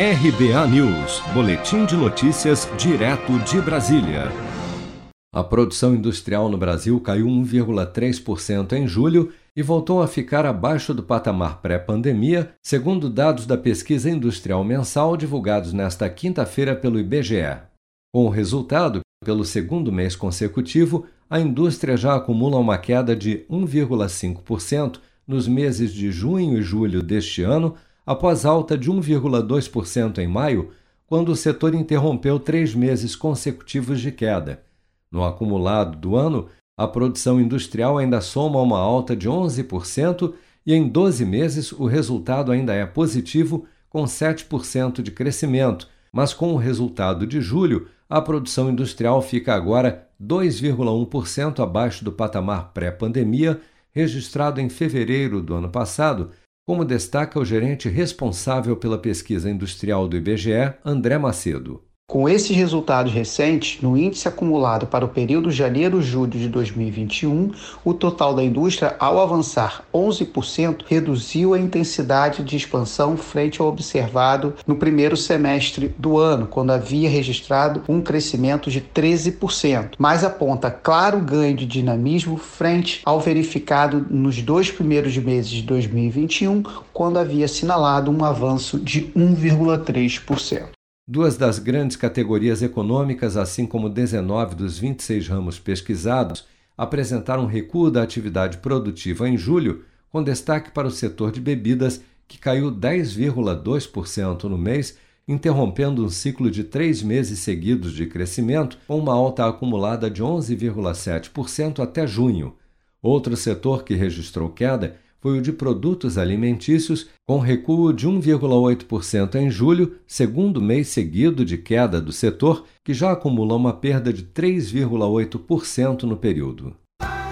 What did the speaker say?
RBA News, Boletim de Notícias, direto de Brasília. A produção industrial no Brasil caiu 1,3% em julho e voltou a ficar abaixo do patamar pré-pandemia, segundo dados da pesquisa industrial mensal divulgados nesta quinta-feira pelo IBGE. Com o resultado, pelo segundo mês consecutivo, a indústria já acumula uma queda de 1,5% nos meses de junho e julho deste ano após alta de 1,2% em maio, quando o setor interrompeu três meses consecutivos de queda. No acumulado do ano, a produção industrial ainda soma uma alta de 11% e em 12 meses o resultado ainda é positivo, com 7% de crescimento, mas com o resultado de julho, a produção industrial fica agora 2,1% abaixo do patamar pré-pandemia, registrado em fevereiro do ano passado, como destaca o gerente responsável pela pesquisa industrial do IBGE, André Macedo. Com esses resultados recentes, no índice acumulado para o período janeiro-julho de 2021, o total da indústria, ao avançar 11%, reduziu a intensidade de expansão frente ao observado no primeiro semestre do ano, quando havia registrado um crescimento de 13%, mas aponta claro ganho de dinamismo frente ao verificado nos dois primeiros meses de 2021, quando havia assinalado um avanço de 1,3%. Duas das grandes categorias econômicas, assim como 19 dos 26 ramos pesquisados, apresentaram recuo da atividade produtiva em julho, com destaque para o setor de bebidas, que caiu 10,2% no mês, interrompendo um ciclo de três meses seguidos de crescimento, com uma alta acumulada de 11,7% até junho. Outro setor que registrou queda foi o de produtos alimentícios, com recuo de 1,8% em julho, segundo mês seguido de queda do setor, que já acumula uma perda de 3,8% no período.